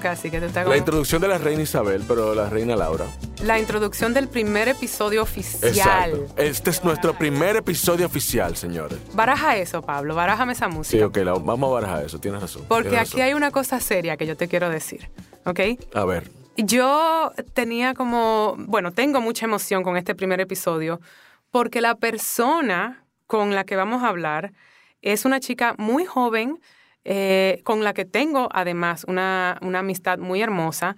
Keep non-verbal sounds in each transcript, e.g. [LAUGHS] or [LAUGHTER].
casi que te está La introducción de la reina Isabel, pero la reina Laura. La introducción del primer episodio oficial. Exacto. Este es nuestro primer episodio oficial, señores. Baraja eso, Pablo. Barájame esa Sí, música. ok, la- vamos a barajar eso, tienes razón. Porque tienes aquí hay una cosa seria que yo te quiero decir. ¿Ok? A ver, Yo tenía como, bueno, tengo mucha emoción con este primer episodio porque la persona con la que vamos a hablar es una chica muy joven, eh, con la que tengo además una, una amistad muy hermosa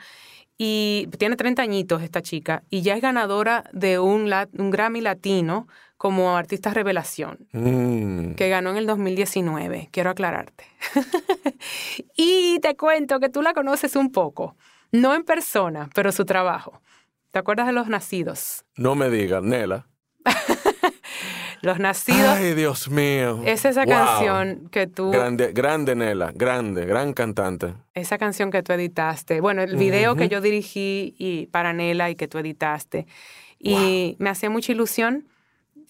y tiene 30 añitos esta chica y ya es ganadora de un, un Grammy Latino como artista revelación mm, que ganó en el 2019, quiero aclararte. [LAUGHS] y te cuento que tú la conoces un poco, no en persona, pero su trabajo. ¿Te acuerdas de Los Nacidos? no me digas, Nela. [LAUGHS] Los Nacidos Ay, Dios mío. es esa Wow. canción que tú, Grande, grande Nela, grande, gran cantante. esa canción que tú editaste. Bueno, el video que yo dirigí y para Nela y que tú editaste. Y me hacía mucha ilusión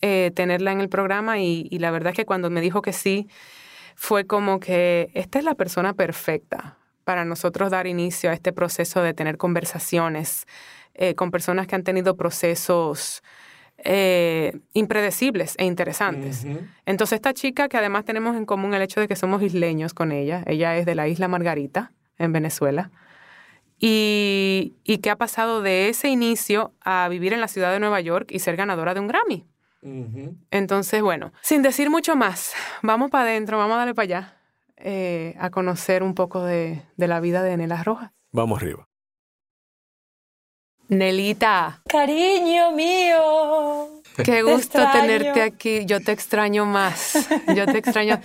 eh, tenerla en el programa y, y la verdad es que cuando me dijo que sí, fue como que esta es la persona perfecta para nosotros dar inicio a este proceso de tener conversaciones eh, con personas que han tenido procesos eh, impredecibles e interesantes. Entonces esta chica, que además tenemos en común el hecho de que somos isleños con ella, ella es de la isla Margarita, en Venezuela, y, y que ha pasado de ese inicio a vivir en la ciudad de Nueva York y ser ganadora de un Grammy. Entonces, bueno, sin decir mucho más, vamos para adentro, vamos a darle para allá eh, a conocer un poco de, de la vida de Nela Rojas. Vamos arriba. Nelita, Cariño mío. qué gusto tenerte aquí. Yo te extraño más. Yo te extraño.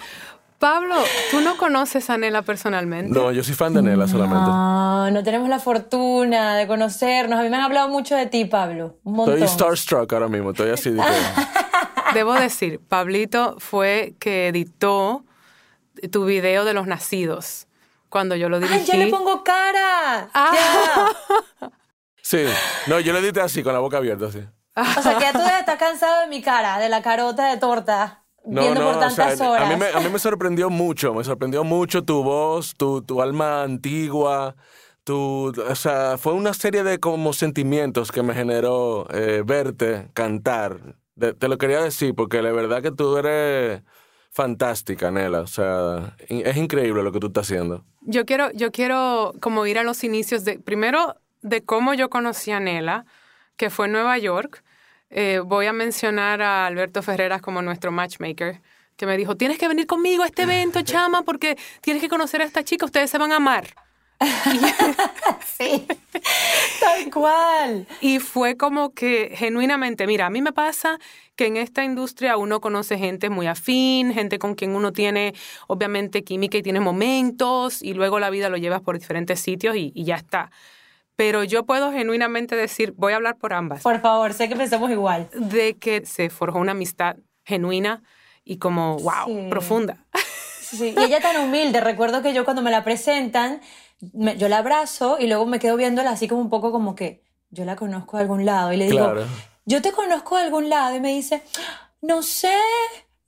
Pablo, ¿tú no conoces a Nela personalmente? No, yo soy fan de Nela solamente. No, no tenemos la fortuna de conocernos. A mí me han hablado mucho de ti, Pablo. Un montón. Estoy starstruck ahora mismo, estoy así de [LAUGHS] Debo decir, Pablito fue que editó tu video de los nacidos cuando yo lo dirigí. ¡Ay, ya le pongo cara! Ah. [LAUGHS] Sí, no, yo le edité así, con la boca abierta, así. O sea, que ya tú debes estar cansado de mi cara, de la carota de torta, No, viendo no, por o sea, tantas horas. A mí, me, a mí me sorprendió mucho, me sorprendió mucho tu voz, tu, tu alma antigua, tu, o sea, fue una serie de como sentimientos que me generó eh, verte cantar. De- te lo quería decir porque la verdad que tú eres fantástica, Nela, o sea, in- es increíble lo que tú estás haciendo. Yo quiero, yo quiero como ir a los inicios de, primero, de cómo yo conocí a Nela, que fue en Nueva York. Eh, voy a mencionar a Alberto Ferreras como nuestro matchmaker, que me dijo, tienes que venir conmigo a este evento, [LAUGHS] chama, porque tienes que conocer a esta chica, ustedes se van a amar. [LAUGHS] Sí, tal cual. [LAUGHS] Y fue como que genuinamente, mira, a mí me pasa que en esta industria uno conoce gente muy afín, gente con quien uno tiene obviamente química y tiene momentos y luego la vida lo llevas por diferentes sitios y, y ya está. Pero yo puedo genuinamente decir, voy a hablar por ambas, Por favor, sé que pensamos igual. de que se forjó una amistad genuina y como, wow, Sí. profunda. [LAUGHS] Sí, y ella tan humilde. Recuerdo que yo cuando me la presentan, me- yo la abrazo y luego me quedo viéndola así como un poco como que yo la conozco de algún lado. Y le digo, Claro. yo te conozco de algún lado. Y me dice, no sé.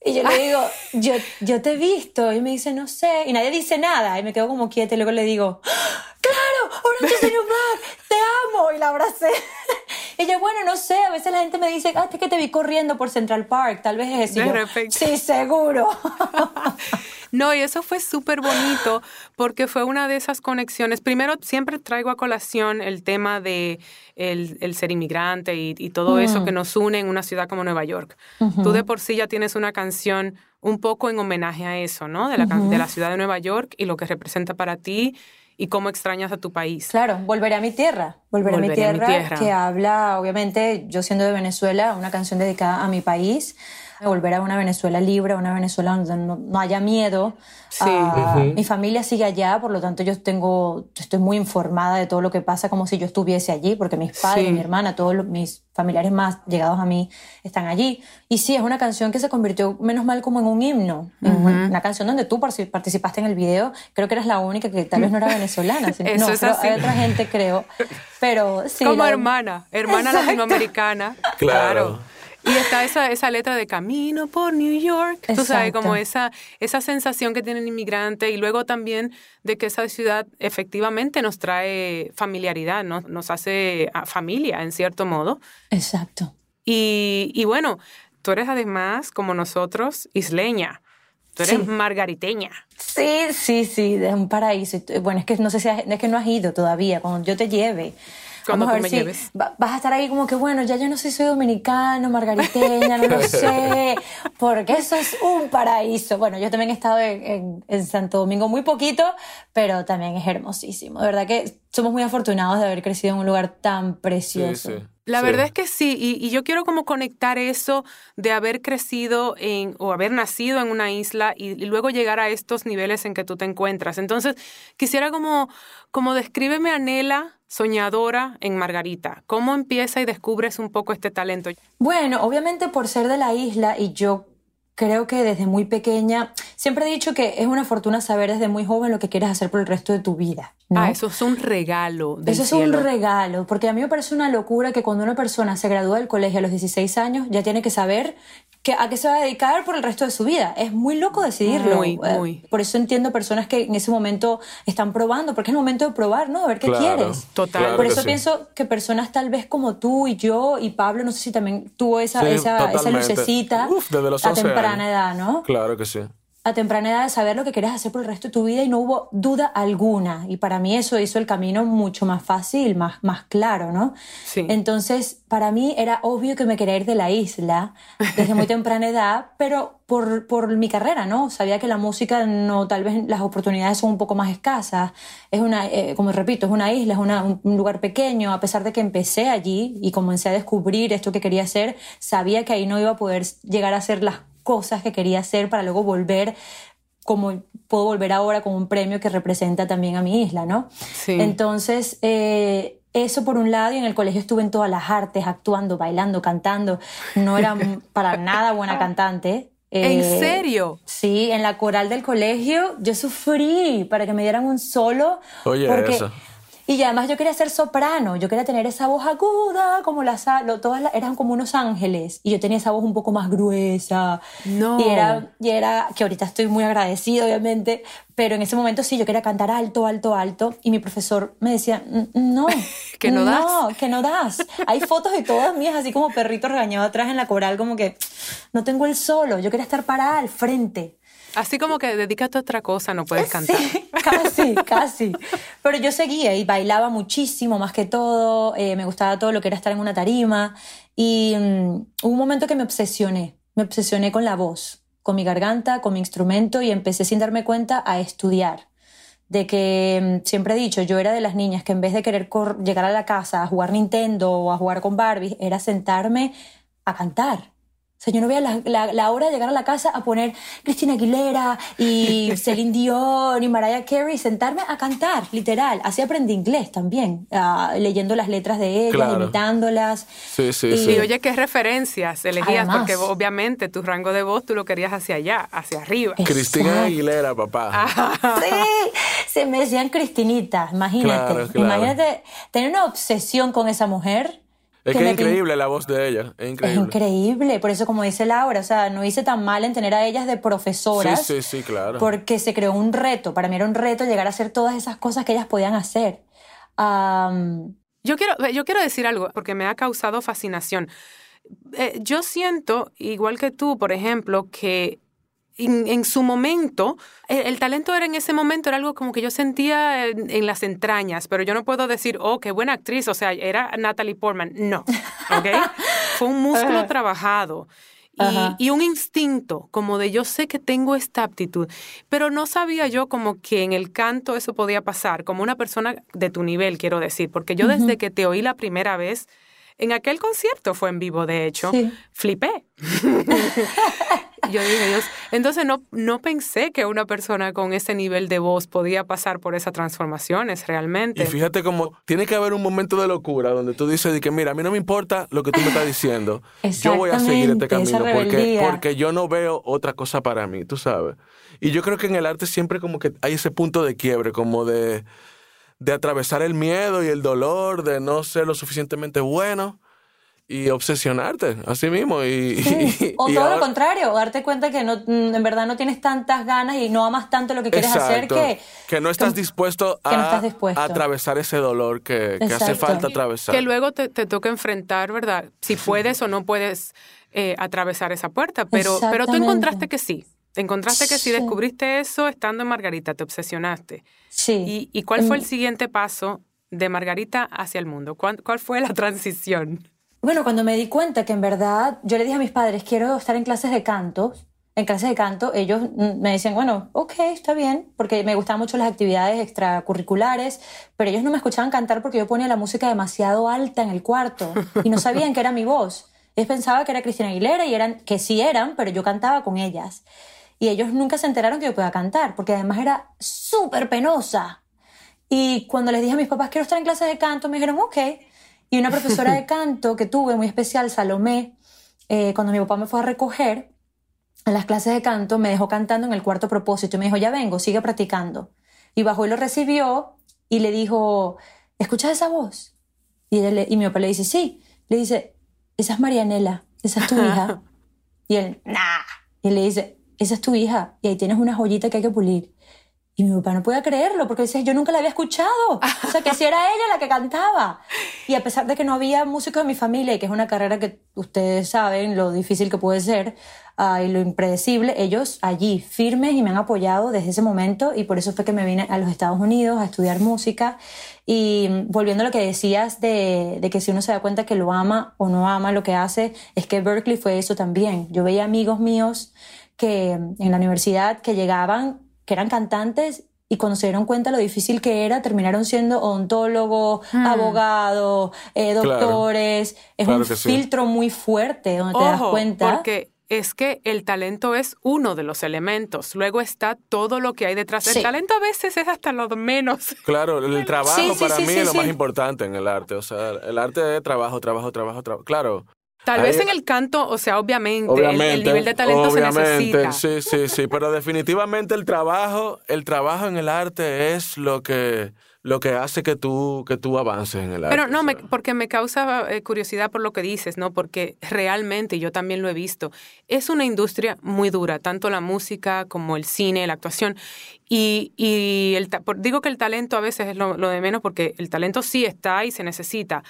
Y yo le digo, [LAUGHS] yo, yo te he visto. Y me dice, no sé. Y nadie dice nada. Y me quedo como quieta y luego le digo, claro, Orange is the New Black, te amo. Y la abracé. Y [LAUGHS] ella, bueno, no sé, a veces la gente me dice, ah, es que te vi corriendo por Central Park, tal vez es eso. Y De yo, repente. Sí, seguro. [LAUGHS] No, y eso fue súper bonito porque fue una de esas conexiones. Primero, siempre traigo a colación el tema de el, el ser inmigrante y, y todo eso que nos une en una ciudad como Nueva York. Tú de por sí ya tienes una canción un poco en homenaje a eso, ¿no? De la, can- de la ciudad de Nueva York y lo que representa para ti y cómo extrañas a tu país. Claro, volveré a mi tierra. Volveré, Volveré a, a mi mi tierra, tierra. que habla, obviamente, yo siendo de Venezuela, una canción dedicada a mi país. Volver a una Venezuela libre, a una Venezuela donde no, no haya miedo. Sí. Ah, Mi familia sigue allá, por lo tanto yo tengo, estoy muy informada de todo lo que pasa como si yo estuviese allí, porque mis padres, Sí. mi hermana, todos los- mis familiares más llegados a mí están allí. Y sí, es una canción que se convirtió menos mal como en un himno, en una canción donde tú participaste en el video. Creo que eras la única que tal vez no era venezolana. [LAUGHS] Eso no, es creo- así. hay otra gente creo, pero sí. como la- hermana, hermana Exacto. latinoamericana. Claro. Y está esa, esa letra de Camino por New York, tú sabes, Exacto. como esa, esa sensación que tiene el inmigrante y luego también de que esa ciudad efectivamente nos trae familiaridad, ¿no? nos hace ah, familia en cierto modo. Exacto. Y, y bueno, tú eres además, como nosotros, isleña, tú eres Sí. margariteña. Sí, sí, sí, de un paraíso. Bueno, es que no sé si has- es que no has ido todavía. Cuando yo te lleve, Cuando vamos a tú ver me si lleves. va- vas a estar ahí como que bueno, ya yo no sé si soy dominicano, margariteña, no lo [LAUGHS] sé, porque eso es un paraíso. Bueno, yo también he estado en, en- en Santo Domingo muy poquito, pero también es hermosísimo. De verdad que somos muy afortunados de haber crecido en un lugar tan Sí, precioso. sí. La Sí. verdad es que sí, y, y yo quiero como conectar eso de haber crecido en o haber nacido en una isla y, y luego llegar a estos niveles en que tú te encuentras. Entonces, quisiera como, como descríbeme a Nela, soñadora en Margarita. ¿Cómo empieza y descubres un poco este talento? Bueno, obviamente por ser de la isla y yo creo que desde muy pequeña, siempre he dicho que es una fortuna saber desde muy joven lo que quieres hacer por el resto de tu vida. ¿no? Ah, eso es un regalo del Eso es cielo. un regalo, porque a mí me parece una locura que cuando una persona se gradúa del colegio a los 16 años ya tiene que saber que, a qué se va a dedicar por el resto de su vida. Es muy loco decidirlo. Muy, Eh, muy. Por eso entiendo personas que en ese momento están probando, porque es el momento de probar, ¿no? De ver qué Claro, quieres. Total. claro Por que eso sí. pienso que personas tal vez como tú y yo y Pablo, no sé si también tuvo esa, Sí, esa, esa lucecita Uf, desde los a 11 temprana años. edad, ¿no? Claro que sí. A temprana edad de saber lo que querías hacer por el resto de tu vida y no hubo duda alguna. Y para mí eso hizo el camino mucho más fácil, más, más claro, ¿no? Sí. Entonces, para mí era obvio que me quería ir de la isla desde muy [LAUGHS] temprana edad, pero por, por mi carrera, ¿no? Sabía que la música no, tal vez las oportunidades son un poco más escasas. Es una, eh, como repito, es una isla, es una- un un lugar pequeño. A pesar de que empecé allí y comencé a descubrir esto que quería hacer, sabía que ahí no iba a poder llegar a hacer las cosas que quería hacer para luego volver como puedo volver ahora con un premio que representa también a mi isla, ¿no? Sí. Entonces, eh, eso por un lado, y en el colegio estuve en todas las artes, actuando, bailando, cantando. No era [LAUGHS] para nada buena cantante. ¿En Eh, serio? Sí, en la coral del colegio yo sufrí para que me dieran un solo. Oye, porque, eso. Y además yo quería ser soprano, yo quería tener esa voz aguda, como las, lo- todas las- eran como unos ángeles, y yo tenía esa voz un poco más gruesa. No. Y era, y era, que ahorita estoy muy agradecida, obviamente, pero en ese momento sí, yo quería cantar alto, alto, alto, y mi profesor me decía, "Mm, no. [LAUGHS] Que no das". que no das. Hay fotos de todas mías, así como perrito regañado atrás en la coral, como que no tengo el solo, yo quería estar parada al frente. Así como que dedícate a otra cosa, no puedes cantar. Sí, [LAUGHS] casi, casi. Pero yo seguía y bailaba muchísimo, más que todo. eh, me gustaba todo lo que era estar en una tarima. Y mm, hubo un momento que me obsesioné. Me obsesioné con la voz, con mi garganta, con mi instrumento y empecé sin darme cuenta a estudiar. De que mm, siempre he dicho, yo era de las niñas que en vez de querer llegar a la casa a jugar Nintendo o a jugar con Barbie, era sentarme a cantar. O sea, yo no veía la, la- la hora de llegar a la casa a poner Cristina Aguilera y [LAUGHS] Celine Dion y Mariah Carey y sentarme a cantar, literal. Así aprendí inglés también, ah, leyendo las letras de ellas, Claro. imitándolas. Sí, sí, Y- sí. Y oye, ¿qué referencias elegías? Además. Porque obviamente tu rango de voz tú lo querías hacia allá, hacia arriba. Cristina. Aguilera, papá. [LAUGHS] Sí, se me decían Cristinita, imagínate. Claro, claro. Imagínate tener una obsesión con esa mujer. Es que es increíble la voz de ella. Es Es increíble. increíble, por eso como dice Laura, o sea, no hice tan mal en tener a ellas de profesoras. Sí, sí, sí, claro. Porque se creó un reto, para mí era un reto llegar a hacer todas esas cosas que ellas podían hacer. Yo quiero, yo quiero decir algo porque me ha causado fascinación. Eh, yo siento, igual que tú, por ejemplo, que en, en su momento, el, el talento era en ese momento, era algo como que yo sentía en, en las entrañas, pero yo no puedo decir, oh, qué buena actriz, o sea, era Natalie Portman. No, ¿ok? [LAUGHS] Fue un músculo trabajado. Y, y un instinto como de yo sé que tengo esta aptitud, pero no sabía yo como que en el canto eso podía pasar, como una persona de tu nivel, quiero decir, porque yo desde que te oí la primera vez, En aquel concierto fue en vivo, de hecho. Sí. Flipé. [LAUGHS] Yo dije, Dios. Entonces no, no pensé que una persona con ese nivel de voz podía pasar por esas transformaciones realmente. Y fíjate cómo tiene que haber un momento de locura donde tú dices de que mira, a mí no me importa lo que tú me estás diciendo. Yo voy a seguir este camino porque, porque yo no veo otra cosa para mí, tú sabes. Y yo creo que en el arte siempre como que hay ese punto de quiebre, como de, de atravesar el miedo y el dolor, de no ser lo suficientemente bueno y obsesionarte así mismo. Y, Sí. O y todo ahora- lo contrario, darte cuenta que no, mm, en verdad no tienes tantas ganas y no amas tanto lo que quieres hacer que... no estás que- dispuesto a, que no estás dispuesto. a atravesar ese dolor que, que hace falta atravesar. Que luego te, te toca enfrentar, ¿verdad? Si puedes o no puedes eh, atravesar esa puerta, pero, pero tú encontraste que sí. Encontraste que sí, Sí. descubriste eso estando en Margarita, te obsesionaste. Sí. ¿Y, y cuál fue el Mm. siguiente paso de Margarita hacia el mundo? ¿Cuál, cuál fue la [LAUGHS] transición? Bueno, cuando me di cuenta que en verdad yo le dije a mis padres, quiero estar en clases de canto, en clases de canto, ellos mm, me decían, bueno, ok, está bien, porque me gustaban mucho las actividades extracurriculares, pero ellos no me escuchaban cantar porque yo ponía la música demasiado alta en el cuarto y no sabían que era mi voz. Ellos pensaban que era Cristina Aguilera y eran, que sí eran, pero yo cantaba con ellas. Y ellos nunca se enteraron que yo podía cantar, porque además era súper penosa. Y cuando les dije a mis papás, quiero estar en clases de canto, me dijeron, ok. Y una profesora de [LAUGHS] canto que tuve muy especial, Salomé, eh, cuando mi papá me fue a recoger en las clases de canto, me dejó cantando en el cuarto propósito y me dijo, ya vengo, sigue practicando. Y bajó y lo recibió y le dijo, ¿escuchas esa voz? Y, le- y mi papá le dice, sí. Le dice, esa es Marianela, esa es tu hija. y él, nah. Y él le dice, esa es tu hija y ahí tienes una joyita que hay que pulir. Y mi papá no podía creerlo porque decía, yo nunca la había escuchado. O sea, que si era ella la que cantaba. Y a pesar de que no había músicos en mi familia y que es una carrera que ustedes saben lo difícil que puede ser ah, y lo impredecible, ellos allí firmes y me han apoyado desde ese momento y por eso fue que me vine a los Estados Unidos a estudiar música. Y volviendo a lo que decías de, de que si uno se da cuenta que lo ama o no ama lo que hace, es que Berkeley fue eso también. Yo veía amigos míos que en la universidad que llegaban que eran cantantes y cuando se dieron cuenta lo difícil que era, terminaron siendo odontólogos, abogados, eh, Claro. doctores. Es Claro un sí. filtro muy fuerte donde te das cuenta. porque es que el talento es uno de los elementos. Luego está todo lo que hay detrás. Sí. El talento a veces es hasta lo de menos. Claro, el trabajo Sí, para sí, mí sí, es lo sí. más importante en el arte. O sea, el arte es trabajo, trabajo, trabajo, trabajo. Claro. Tal Ahí- vez en el canto, o sea, obviamente, el- Obviamente, el, nivel de talento obviamente, se necesita. sí, sí, sí, pero definitivamente el trabajo, el trabajo en el arte es lo que, lo que hace que tú, que tú avances en el arte. Pero no, o me- porque me causa eh, curiosidad por lo que dices, ¿no? Porque realmente, yo también lo he visto, es una industria muy dura, tanto la música como el cine, la actuación. Y, y el, digo que el talento a veces es lo, lo de menos porque el talento sí está y se necesita.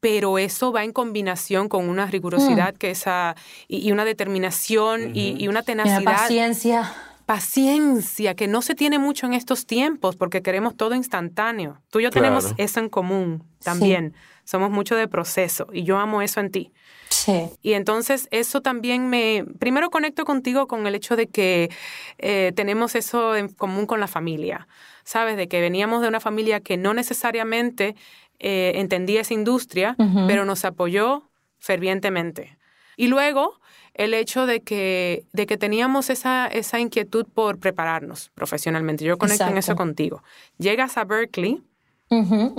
Pero eso va en combinación con una rigurosidad que esa, y, y una determinación y, y una Y tenacidad la paciencia. paciencia que no se tiene mucho en estos tiempos porque queremos todo instantáneo. Tú y yo Claro. tenemos eso en común también. Somos mucho de proceso y yo amo eso en ti. Sí. Y entonces eso también me, primero conecto contigo con el hecho de que eh, tenemos eso en común con la familia, ¿sabes? De que veníamos de una familia que no necesariamente eh, entendía esa industria, pero nos apoyó fervientemente. Y luego el hecho de que, de que teníamos esa, esa inquietud por prepararnos profesionalmente. Yo conecto en eso Exacto. contigo. Llegas a Berkeley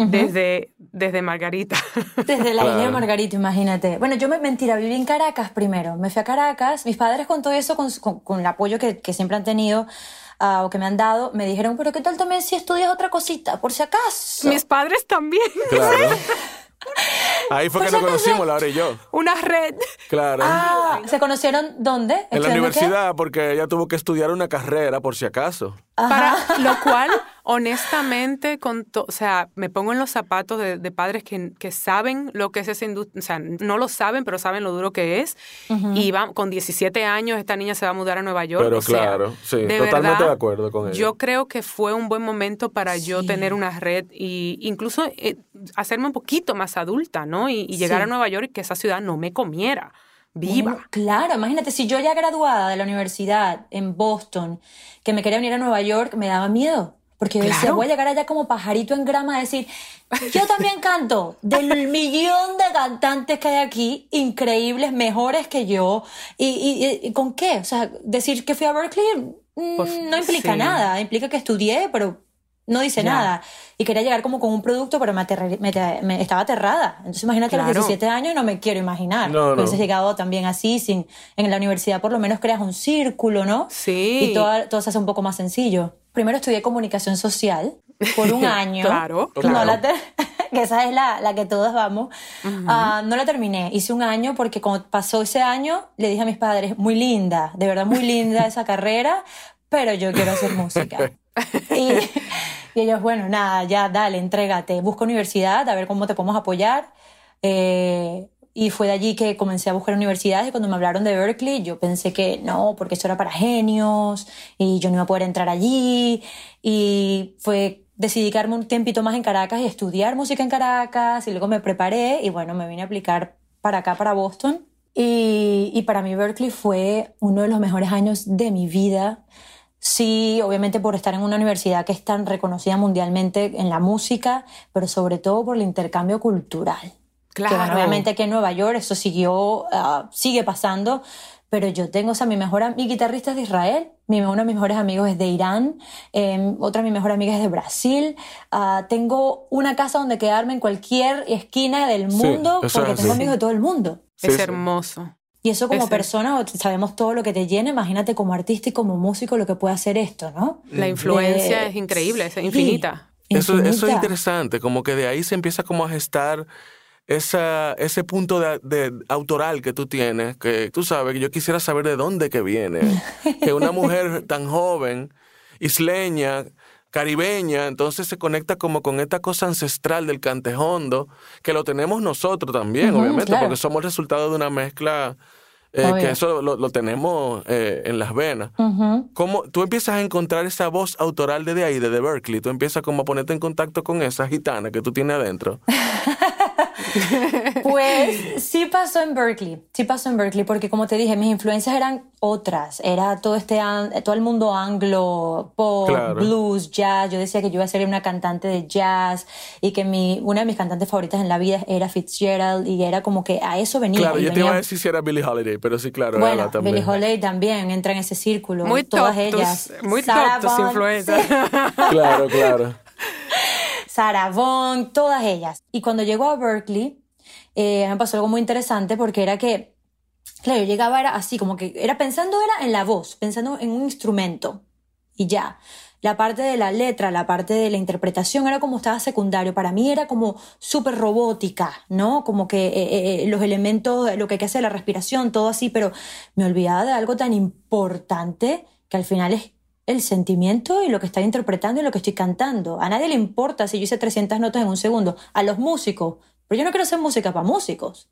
desde, desde Margarita. [LAUGHS] Desde la isla de. Margarita, imagínate. Bueno, yo me mentira, viví en Caracas primero. Me fui a Caracas. Mis padres con todo eso, con, con- con el apoyo que, que siempre han tenido ah, o que me han dado, me dijeron, pero ¿qué tal también si estudias otra cosita? Por si acaso. Mis padres también. Claro. [LAUGHS] Ahí fue que nos conocimos, Laura y yo. Una red. Claro. Ah, ¿se conocieron dónde? en la universidad, porque ella tuvo que estudiar una carrera, por si acaso. Para lo cual, [LAUGHS] honestamente, con to- o sea, me pongo en los zapatos de, de padres que, que saben lo que es esa industria, o sea, no lo saben, pero saben lo duro que es. Y va, con 17 años esta niña se va a mudar a Nueva York. Pero o sea, claro, sí, de totalmente verdad, de acuerdo con ella. Yo creo que fue un buen momento para yo tener una red y incluso eh, hacerme un poquito más adulta, ¿no? Y, y llegar Sí. a Nueva York y que esa ciudad no me comiera viva. Bueno, claro, imagínate, si yo ya graduada de la universidad en Boston, que me quería venir a Nueva York, me daba miedo. Porque yo decía, Claro. voy a llegar allá como pajarito en grama a decir, yo también canto del [LAUGHS] millón de cantantes que hay aquí, increíbles, mejores que yo. ¿Y, y- y con qué? O sea, decir que fui a Berkeley mm, Por- no implica sí. nada, implica que estudié, pero no dice Ya. nada. Y quería llegar como con un producto, pero me, aterré- me, me- estaba aterrada. Entonces imagínate a los Claro. 17 años, no me quiero imaginar. No, no. Hubieses llegado también así, sin, en la universidad por lo menos creas un círculo, ¿no? Sí. Y todo, todo se hace un poco más sencillo. Primero estudié comunicación social por un [LAUGHS] año. Claro, No claro. la [LAUGHS] que esa es la, la que todas vamos. Ah, no la terminé. Hice un año porque cuando pasó ese año, le dije a mis padres, muy linda, de verdad muy linda esa carrera, pero yo quiero hacer música. [LAUGHS] y, y ellos, bueno, nada, ya dale, entrégate, busca universidad, a ver cómo te podemos apoyar. Eh, y fue de allí que comencé a buscar universidades y cuando me hablaron de Berkeley yo pensé que no, porque eso era para genios y yo no iba a poder entrar allí y fue decidí quedarme un tiempito más en Caracas y estudiar música en Caracas y luego me preparé y bueno, me vine a aplicar para acá, para Boston y, y para mí Berkeley fue uno de los mejores años de mi vida. Sí, obviamente por estar en una universidad que es tan reconocida mundialmente en la música, pero sobre todo por el intercambio cultural. Que bueno, Claro. obviamente aquí en Nueva York eso siguió, ah, sigue pasando, pero yo tengo, o sea, mi mejor mi guitarrista es de Israel, mi, uno de mis mejores amigos es de Irán, eh, otra de mis mejores amigas es de Brasil, ah, tengo una casa donde quedarme en cualquier esquina del mundo porque es tengo amigos de todo el mundo. Sí, es sí. hermoso. Y eso como Ese- persona, sabemos todo lo que te llena, imagínate como artista y como músico lo que puede hacer esto, ¿no? La influencia De- es increíble, es Sí, infinita. Eso, eso es interesante, como que de ahí se empieza como a gestar esa, ese punto de, de autoral que tú tienes, que tú sabes, que yo quisiera saber de dónde que viene. [LAUGHS] que una mujer tan joven, isleña, caribeña, entonces se conecta como con esta cosa ancestral del cantejondo, que lo tenemos nosotros también, obviamente, claro. porque somos el resultado de una mezcla eh, que eso lo, lo tenemos eh, en las venas. ¿Cómo tú empiezas a encontrar esa voz autoral desde ahí, desde Berkeley? Tú empiezas como a ponerte en contacto con esa gitana que tú tienes adentro. [LAUGHS] [LAUGHS] Pues sí pasó en Berkeley, sí pasó en Berkeley, porque como te dije, mis influencias eran otras, era todo este an- todo el mundo anglo, pop, Claro. blues, jazz. Yo decía que yo iba a ser una cantante de jazz y que mi una de mis cantantes favoritas en la vida era Fitzgerald y era como que a eso venía. claro, y yo te iba a venía- decir si era Billie Holiday, pero sí, claro, bueno, era también. Billie Holiday también entra en ese círculo. Muy todas top tus- ellas. muy Sarah top tus influencias. sí. Claro, claro. [LAUGHS] Sarah Vaughan, todas ellas. Y cuando llegó a Berkeley, eh, me pasó algo muy interesante porque era que, claro, yo llegaba era así, como que era pensando era en la voz, pensando en un instrumento y ya. La parte de la letra, la parte de la interpretación era como estaba secundario. Para mí era como súper robótica, ¿no? Como que eh, eh, los elementos, lo que hay que hacer, la respiración, todo así, pero me olvidaba de algo tan importante que al final es el sentimiento y lo que estoy interpretando y lo que estoy cantando. A nadie le importa si yo hice 300 notas en un segundo. A los músicos. Pero yo no quiero hacer música para músicos.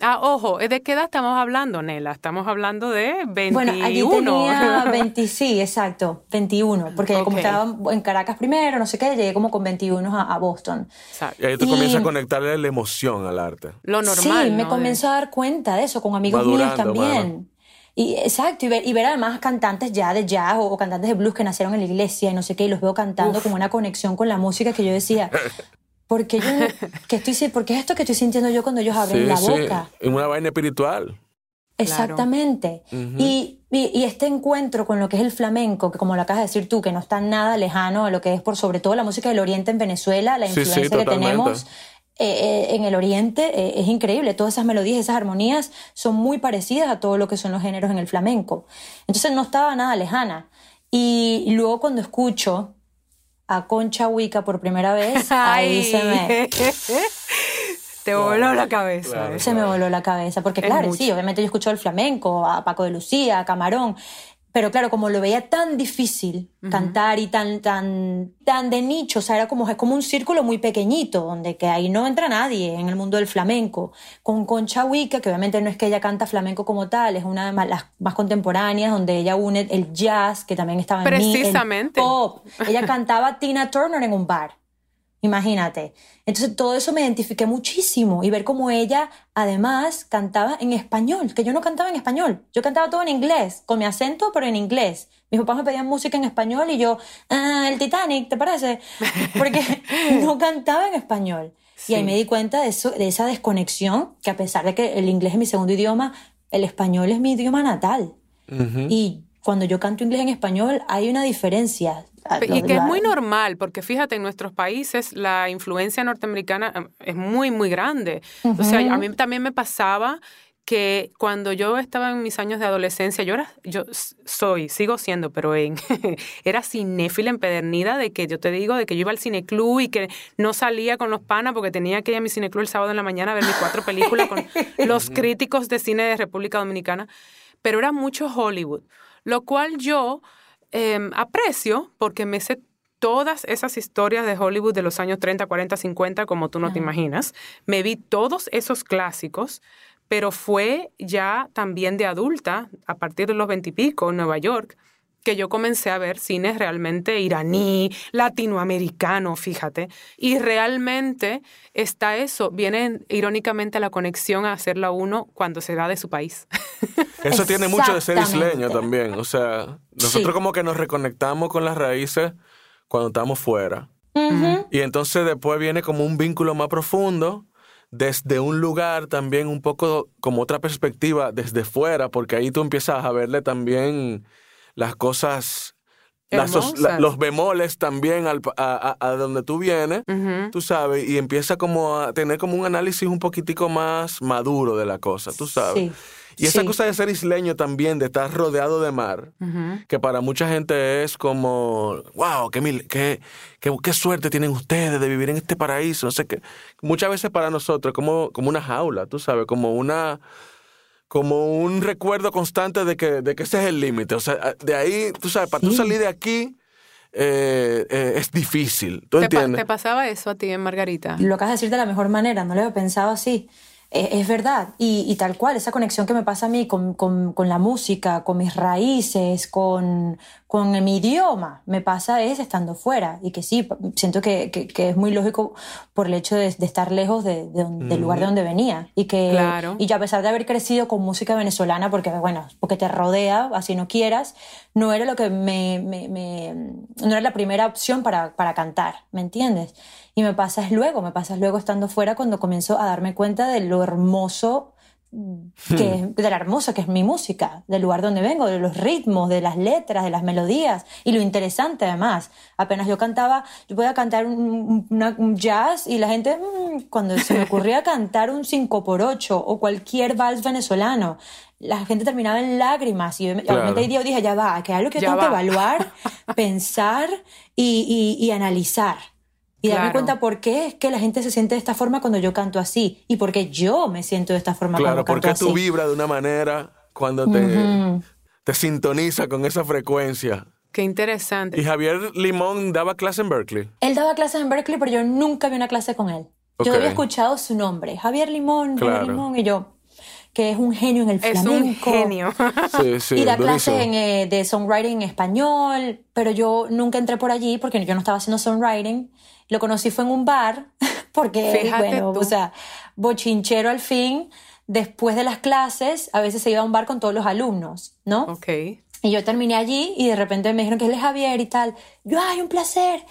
Ah, ojo, ¿de qué edad estamos hablando, Nela? Estamos hablando de 21. Bueno, allí tenía 20, [LAUGHS] sí, exacto, 21. Porque como estaba en Caracas primero, no sé qué, llegué como con 21 a, a Boston. Exacto. Y ahí tú Y- comienzas a conectarle la emoción al arte. Lo normal, sí, me ¿no? comencé a dar cuenta de eso con amigos míos también. Y exacto, y ver, y ver además cantantes ya de jazz o, o cantantes de blues que nacieron en la iglesia y no sé qué, y los veo cantando como una conexión con la música que yo decía, [LAUGHS] ¿por qué, yo, que estoy, si- ¿por qué es esto que estoy sintiendo yo cuando ellos abren Sí, la sí. boca? En una vaina espiritual. Exactamente. y, y, y este encuentro con lo que es el flamenco, que como lo acabas de decir tú, que no está nada lejano a lo que es por sobre todo la música del Oriente en Venezuela, la Sí, sí, influencia que totalmente. tenemos eh, eh, en el Oriente eh, es increíble. Todas esas melodías, esas armonías son muy parecidas a todo lo que son los géneros en el flamenco. Entonces no estaba nada lejana. Y luego cuando escucho a Concha Huica por primera vez, [LAUGHS] ahí Ay. se me, [LAUGHS] Te voló la cabeza. claro. se me voló la cabeza. Porque Es claro, mucho. sí, obviamente yo escucho el flamenco, a Paco de Lucía, a Camarón. Pero claro, como lo veía tan difícil cantar y tan, tan, tan de nicho, o sea, era como, es como un círculo muy pequeñito, donde que ahí no entra nadie en el mundo del flamenco. Con Concha Huica, que obviamente no es que ella canta flamenco como tal, es una de las más contemporáneas, donde ella une el jazz, que también estaba en mí, el Precisamente. pop. Ella cantaba Tina Turner en un bar. Imagínate. Entonces todo eso me identifiqué muchísimo y ver cómo ella además cantaba en español, que yo no cantaba en español, yo cantaba todo en inglés, con mi acento, pero en inglés. Mis papás me pedían música en español y yo, ah, el Titanic, ¿te parece? Porque [LAUGHS] no cantaba en español. Y ahí me di cuenta de, eso, de esa desconexión, que a pesar de que el inglés es mi segundo idioma, el español es mi idioma natal. Y cuando yo canto inglés en español hay una diferencia. Y que es muy normal, porque fíjate, en nuestros países la influencia norteamericana em, es muy, muy grande. O sea, a mí también me pasaba que cuando yo estaba en mis años de adolescencia, yo era, yo soy, sigo siendo, pero en, [LAUGHS] era cinéfila empedernida de que yo te digo, de que yo iba al cineclub y que no salía con los panas porque tenía que ir a mi cineclub el sábado en la mañana a ver mis cuatro películas con [LAUGHS] los críticos de cine de República Dominicana, pero era mucho Hollywood, lo cual yo Em, aprecio porque me sé todas esas historias de Hollywood de los años 30, 40, 50, como tú no te imaginas. Me vi todos esos clásicos, pero fue ya también de adulta, a partir de los veintipico en Nueva York, que yo comencé a ver cines realmente iraní, latinoamericano, fíjate. Y realmente está eso, viene irónicamente la conexión a hacerla uno cuando se va de su país. [LAUGHS] Eso tiene mucho de ser isleño también. O sea, nosotros como que nos reconectamos con las raíces cuando estamos fuera. Y entonces después viene como un vínculo más profundo desde un lugar también un poco como otra perspectiva desde fuera, porque ahí tú empiezas a verle también las cosas, los bemoles también a, donde tú vienes, tú sabes, y empieza como a tener como un análisis un poquitico más maduro de la cosa, tú sabes. Y esa cosa de ser isleño también, de estar rodeado de mar, que para mucha gente es como, wow, qué, mil, qué, qué, suerte tienen ustedes de vivir en este paraíso. No sé qué. Muchas veces para nosotros es como, como una jaula, tú sabes, como una como un recuerdo constante de que, de que ese es el límite. O sea, de ahí, tú sabes, para tú salir de aquí eh, eh, es difícil. ¿Tú ¿Te, entiendes? ¿Te pasaba eso a ti, en Margarita? Lo acabas de decir de la mejor manera, no lo había pensado así. E, es, verdad, y, tal cual, esa conexión que me pasa a mí con, con, con la música, con mis raíces, con, con mi idioma, me pasa es estando fuera. Y que sí, siento que, que, es muy lógico por el hecho de, estar lejos de, del lugar de donde venía. Y que claro. y yo, a pesar de haber crecido con música venezolana, porque bueno, porque te rodea, así no quieras, no era lo que me, me, me no era la primera opción para, para cantar, ¿me entiendes? Y me pasas luego, me pasas luego estando fuera cuando comienzo a darme cuenta de lo hermoso que de la hermosa que es mi música, del lugar donde vengo, de los ritmos, de las letras, de las melodías y lo interesante además. Apenas yo cantaba, yo podía cantar un, jazz y la gente, mm, cuando se me ocurría [LAUGHS] cantar un 5 por 8 o cualquier vals venezolano, la gente terminaba en lágrimas y obviamente yo dije, ya va, que es algo que tengo que evaluar, [LAUGHS] pensar y, y analizar y darme cuenta por qué es que la gente se siente de esta forma cuando yo canto así y por qué yo me siento de esta forma cuando canto así. Claro, porque tú vibras de una manera cuando te, te sintoniza con esa frecuencia. Qué interesante. ¿Y Javier Limón daba clase en Berkeley? Él daba clases en Berkeley, pero yo nunca vi una clase con él. Yo había escuchado su nombre, Javier Limón, Javier Limón, y yo, que es un genio en el flamenco. Es un genio. [LAUGHS] sí, sí, y da clases eh, de songwriting en español, pero yo nunca entré por allí porque yo no estaba haciendo songwriting. Lo conocí fue en un bar, [LAUGHS] porque, bueno, o sea, bochinchero al fin. Después de las clases, a veces se iba a un bar con todos los alumnos, ¿no? Ok. Y yo terminé allí y de repente me dijeron que él es Javier y tal. Yo, ay, un placer.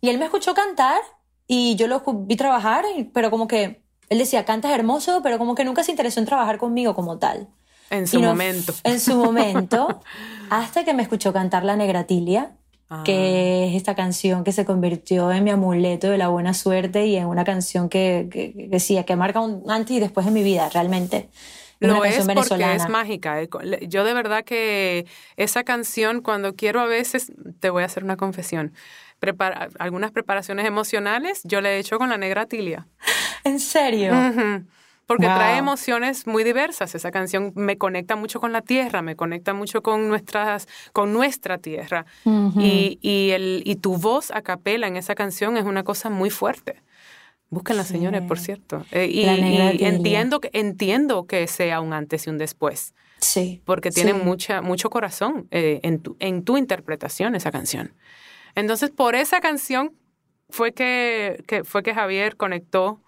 Y él me escuchó cantar y yo lo vi trabajar, pero como que él decía, cantas hermoso, pero como que nunca se interesó en trabajar conmigo como tal. En su momento. En su momento, [LAUGHS] hasta que me escuchó cantar La Negratilia que ah. es esta canción que se convirtió en mi amuleto de la buena suerte y en una canción que, que, decía que marca un antes y después en mi vida, realmente. Lo es porque es mágica. Eh, yo de verdad que esa canción, cuando quiero a veces, te voy a hacer una confesión, Prepara, algunas preparaciones emocionales, yo le he hecho con la negra Tilia. ¿En serio? Porque trae emociones muy diversas. Esa canción me conecta mucho con la tierra, me conecta mucho con, nuestras, con nuestra tierra. y, y, el, y tu voz a capela en esa canción es una cosa muy fuerte. Busquen las señores, por cierto. Eh, y, entiendo, que, entiendo que sea un antes y un después. Sí. Porque tiene mucha, mucho corazón eh, en, tu, en tu interpretación esa canción. Entonces, por esa canción fue que, que, fue que Javier conectó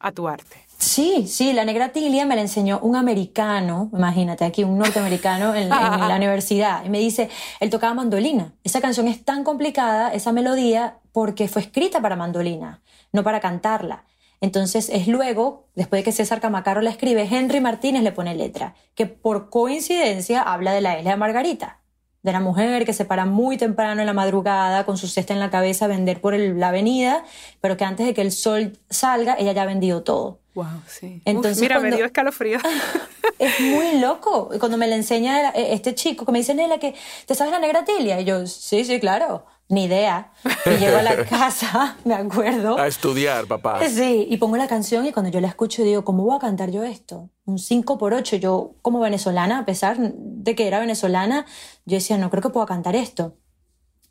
a tu arte? Sí, sí, la negra Tilia me la enseñó un americano, imagínate aquí, un norteamericano en, en, [LAUGHS] la universidad, y me dice, él tocaba mandolina. Esa canción es tan complicada, esa melodía, porque fue escrita para mandolina, no para cantarla. Entonces es luego, después de que César Camacaro la escribe, Henry Martínez le pone letra, que por coincidencia habla de la isla de Margarita de la mujer que se para muy temprano en la madrugada con su cesta en la cabeza a vender por la avenida, pero que antes de que el sol salga, ella ya ha vendido todo. Wow, sí. Entonces, mira, cuando- me dio escalofrío. [LAUGHS] Es muy loco. Cuando me la enseña eh, este chico que me dice, Nela, que ¿te sabes la negra Tilia? Y yo, sí, sí, claro. Ni idea. Y llego a la [LAUGHS] casa, [LAUGHS] me acuerdo. A estudiar, papá. Sí, y pongo la canción y cuando yo la escucho digo, ¿cómo voy a cantar yo esto? Un 5 por 8 Yo, como venezolana, a pesar de que era venezolana, yo decía, no creo que pueda cantar esto.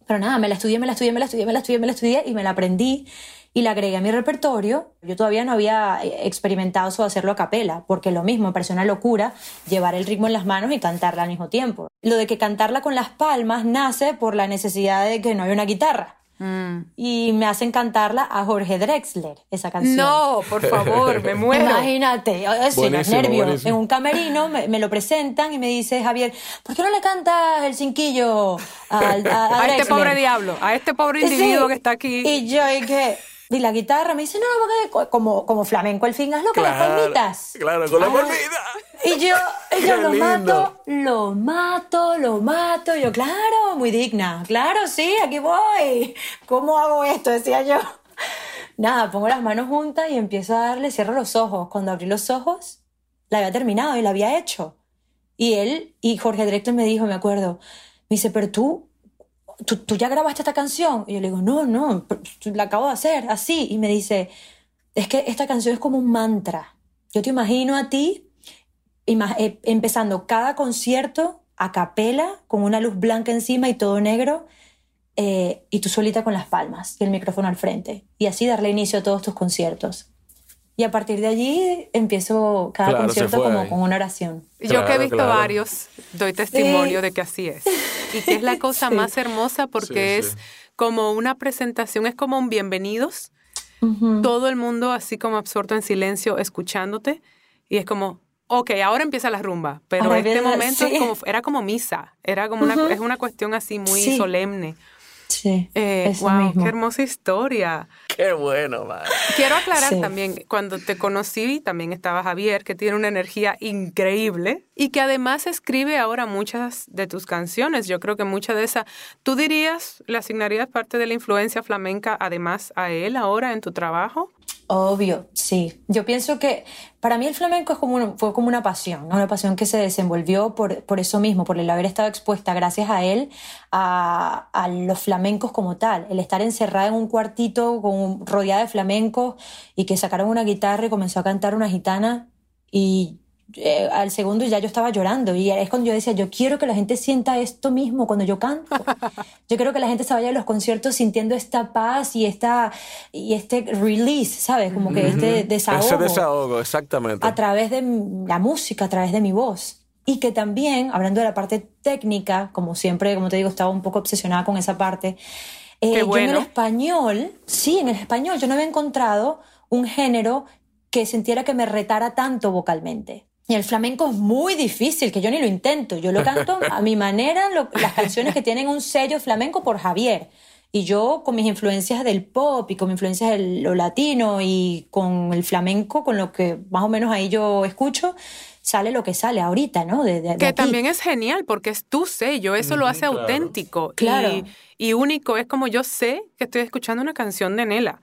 Pero nada, me la estudié, me la estudié, me la estudié, me la estudié, me la estudié y me la aprendí y la agregué a mi repertorio. Yo todavía no había eh, experimentado eso de hacerlo a capela, porque lo mismo, me pareció una locura llevar el ritmo en las manos y cantarla al mismo tiempo. Lo de que cantarla con las palmas nace por la necesidad de que no hay una guitarra. Mm. Y me hacen cantarla a Jorge Drexler, esa canción. No, por favor, me [LAUGHS] muero. Imagínate, ay, sí, los Buenísimo, nervios. buenísimo. En un camerino me, me lo presentan y me dice Javier, ¿por qué no le cantas el cinquillo a, a [LAUGHS] A este Drexler?" pobre diablo, a este pobre individuo Sí. que está aquí. Y yo, ¿y qué? Y la guitarra me dice, no, no, porque co- como, como flamenco al fin, hazlo con las Claro, palmitas. claro, con la Ah. palmita. Y yo, [LAUGHS] y yo lo lindo. mato, lo mato, lo mato. Y yo, claro, muy digna. Claro, sí, aquí voy. ¿Cómo hago esto? Decía yo. [LAUGHS] Nada, pongo las manos juntas y empiezo a darle, cierro los ojos. Cuando abrí los ojos, la había terminado y la había hecho. Y él, y Jorge Drexler me dijo, me acuerdo, me dice, pero tú, tú, tú ya grabaste esta canción. Y yo le digo, no, no, la acabo de hacer, así. Y me dice, es que esta canción es como un mantra. Yo te imagino a ti eh, empezando cada concierto a capela, con una luz blanca encima y todo negro, eh, y tú solita con las palmas y el micrófono al frente. Y así darle inicio a todos tus conciertos. Y a partir de allí empiezo cada Claro, concierto como ahí. con una oración. Yo que he Claro, visto claro. varios, doy testimonio Sí. de que así es. [LAUGHS] Y que es la cosa Sí. más hermosa porque Sí, es sí. como una presentación, es como un bienvenidos, Ujú. todo el mundo así como absorto en silencio escuchándote y es como, ok, ahora empieza la rumba, pero Ahora este momento es como, era como misa, era como una, Ujú. es una cuestión así muy Sí. solemne. Sí, Eh, eso wow, mismo. qué hermosa historia. Qué bueno, man. Quiero aclarar Sí. también, cuando te conocí también estaba Javier, que tiene una energía increíble y que además escribe ahora muchas de tus canciones. Yo creo que muchas de esas, ¿tú dirías, le asignarías parte de la influencia flamenca además a él ahora en tu trabajo? Obvio, sí. Yo pienso que para mí el flamenco es como fue como una pasión, una pasión que se desenvolvió por, por eso mismo, por el haber estado expuesta gracias a él a, los flamencos como tal, el estar encerrada en un cuartito rodeada de flamencos y que sacaron una guitarra y comenzó a cantar una gitana y eh, al segundo ya yo estaba llorando y es cuando yo decía, yo quiero que la gente sienta esto mismo cuando yo canto. [LAUGHS] Yo quiero que la gente se vaya a los conciertos sintiendo esta paz y, esta, y este release, ¿sabes? Como que este desahogo Ese desahogo, exactamente. a través de la música, a través de mi voz. Y que también, hablando de la parte técnica, como siempre, como te digo, estaba un poco obsesionada con esa parte. eh, Qué Yo en bueno. el español, sí, en el español, yo no había encontrado un género que sintiera que me retara tanto vocalmente. Y el flamenco es muy difícil, que yo ni lo intento. Yo lo canto a mi manera, lo- las canciones que tienen un sello flamenco por Javier. Y yo con mis influencias del pop y con mis influencias de lo latino y con el flamenco, con lo que más o menos ahí yo escucho, sale lo que sale ahorita, ¿no? De, de- de Que aquí. también es genial porque es tu sello, eso lo hace claro. auténtico Claro. y, y único. Es como yo sé que estoy escuchando una canción de Nela,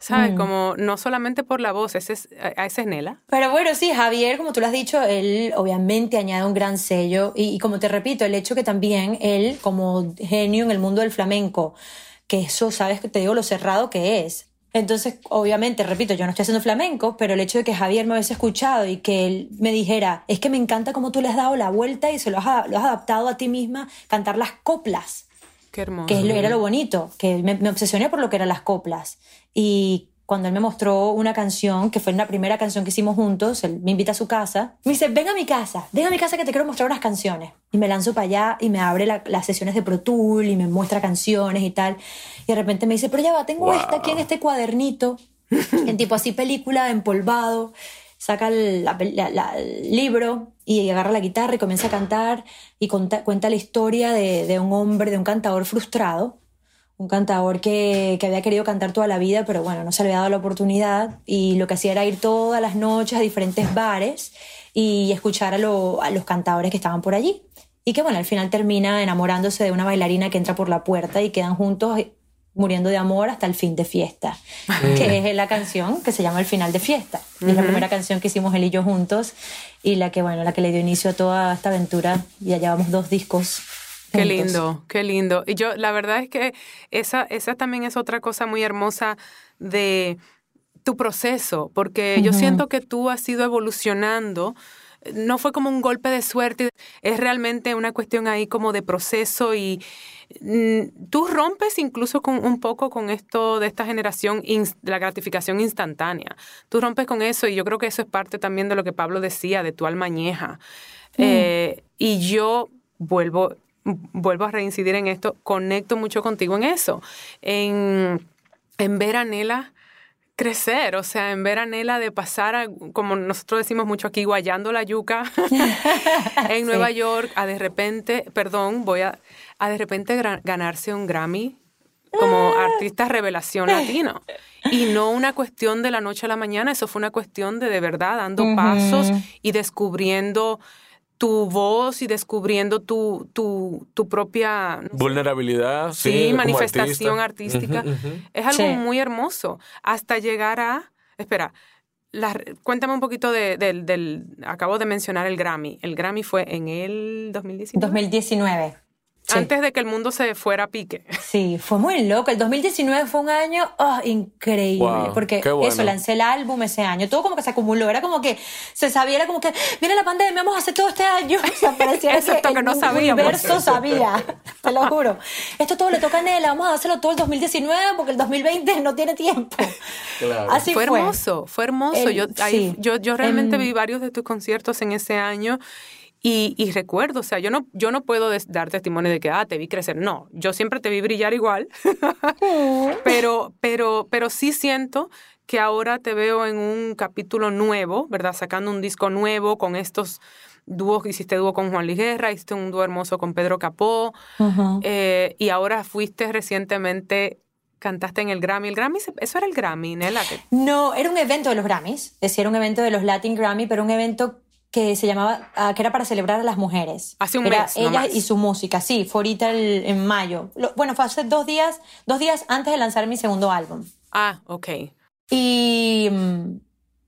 ¿sabes? Mm. Como no solamente por la voz, ese es, a- ese es Nela. Pero bueno, sí, Javier, como tú lo has dicho, él obviamente añade un gran sello y, y como te repito, el hecho que también él, como genio en el mundo del flamenco, que eso, sabes, que te digo lo cerrado que es. Entonces, obviamente, repito, yo no estoy haciendo flamenco, pero el hecho de que Javier me hubiese escuchado y que él me dijera, es que me encanta cómo tú le has dado la vuelta y se lo has, lo has adaptado a ti misma, cantar las coplas Qué hermoso. que era lo bonito, que me, me obsesioné por lo que eran las coplas. Y cuando él me mostró una canción, que fue la primera canción que hicimos juntos, él me invita a su casa, me dice, ven a mi casa, ven a mi casa que te quiero mostrar unas canciones. Y me lanzo para allá y me abre las sesiones de Pro Tool y me muestra canciones y tal. Y de repente me dice, pero ya va, tengo esta aquí en este cuadernito, en tipo así película, empolvado. Saca el, libro y agarra la guitarra y comienza a cantar y cuenta la historia de, de un hombre, de un cantador frustrado un cantador que, que, había querido cantar toda la vida, pero bueno, no se le había dado la oportunidad y lo que hacía era ir todas las noches a diferentes bares y escuchar a, a los cantadores que estaban por allí. Y que bueno, al final termina enamorándose de una bailarina que entra por la puerta y quedan juntos eh, muriendo de amor hasta el fin de fiesta, mm. que es la canción que se llama El final de fiesta. Es la primera canción que hicimos él y yo juntos y la que, bueno, la que le dio inicio a toda esta aventura. Ya llevamos dos discos Qué lindo, qué lindo. Y yo, la verdad es que esa, esa también es otra cosa muy hermosa de tu proceso, porque yo siento que tú has ido evolucionando. No fue como un golpe de suerte, es realmente una cuestión ahí como de proceso y mm, tú rompes incluso con un poco con esto de esta generación, la gratificación instantánea. Tú rompes con eso y yo creo que eso es parte también de lo que Pablo decía, de tu alma añeja. Mm. Eh, y yo vuelvo, vuelvo a reincidir en esto, conecto mucho contigo en eso, en, en ver a Nela crecer, o sea, en ver a Nela de pasar, a, como nosotros decimos mucho aquí, guayando la yuca [LAUGHS] en Nueva York, a de repente, perdón, voy a, a de repente ganarse un Grammy como ah. artista revelación latino. Y no una cuestión de la noche a la mañana, eso fue una cuestión de de verdad dando pasos y descubriendo tu voz y descubriendo tu, tu, tu propia... Vulnerabilidad. Sí, manifestación artística. Es algo muy hermoso. Hasta llegar a... Espera, cuéntame un poquito de, del... Acabo de mencionar el Grammy. El Grammy fue en el 2019. 2019. Antes de que el mundo se fuera a pique. Sí, fue muy loco. El 2019 fue un año oh, increíble. porque eso, lancé el álbum ese año. Todo como que se acumuló. Era como que se sabía, era como que, viene la pandemia, vamos a hacer todo este año. [LAUGHS] O sea, parecía que, que no el universo sabía. [LAUGHS] Te lo juro. Esto todo le toca a Nela. Vamos a hacerlo todo el 2019 porque el 2020 no tiene tiempo. Claro. Así fue. Fue hermoso, fue hermoso. yo, yo, yo realmente vi varios de tus conciertos en ese año y, recuerdo, o sea, yo no, yo no puedo dar testimonio de que, ah, te vi crecer. No, yo siempre te vi brillar igual, [LAUGHS] pero, pero, pero sí siento que ahora te veo en un capítulo nuevo, ¿verdad? Sacando un disco nuevo con estos dúos, hiciste dúo con Juan Luis Guerra, hiciste un dúo hermoso con Pedro Capó, eh, y ahora fuiste recientemente cantaste en el Grammy. ¿El Grammy, eso era el Grammy, Nela? No, era un evento de los Grammys, es decir, era un evento de los Latin Grammy, pero un evento que se llamaba, ah, que era para celebrar a las mujeres. Hace un era mes. Ella y su música, sí, fue ahorita en mayo. bueno, fue hace dos días, dos días antes de lanzar mi segundo álbum. Ah, ok. Y, mm,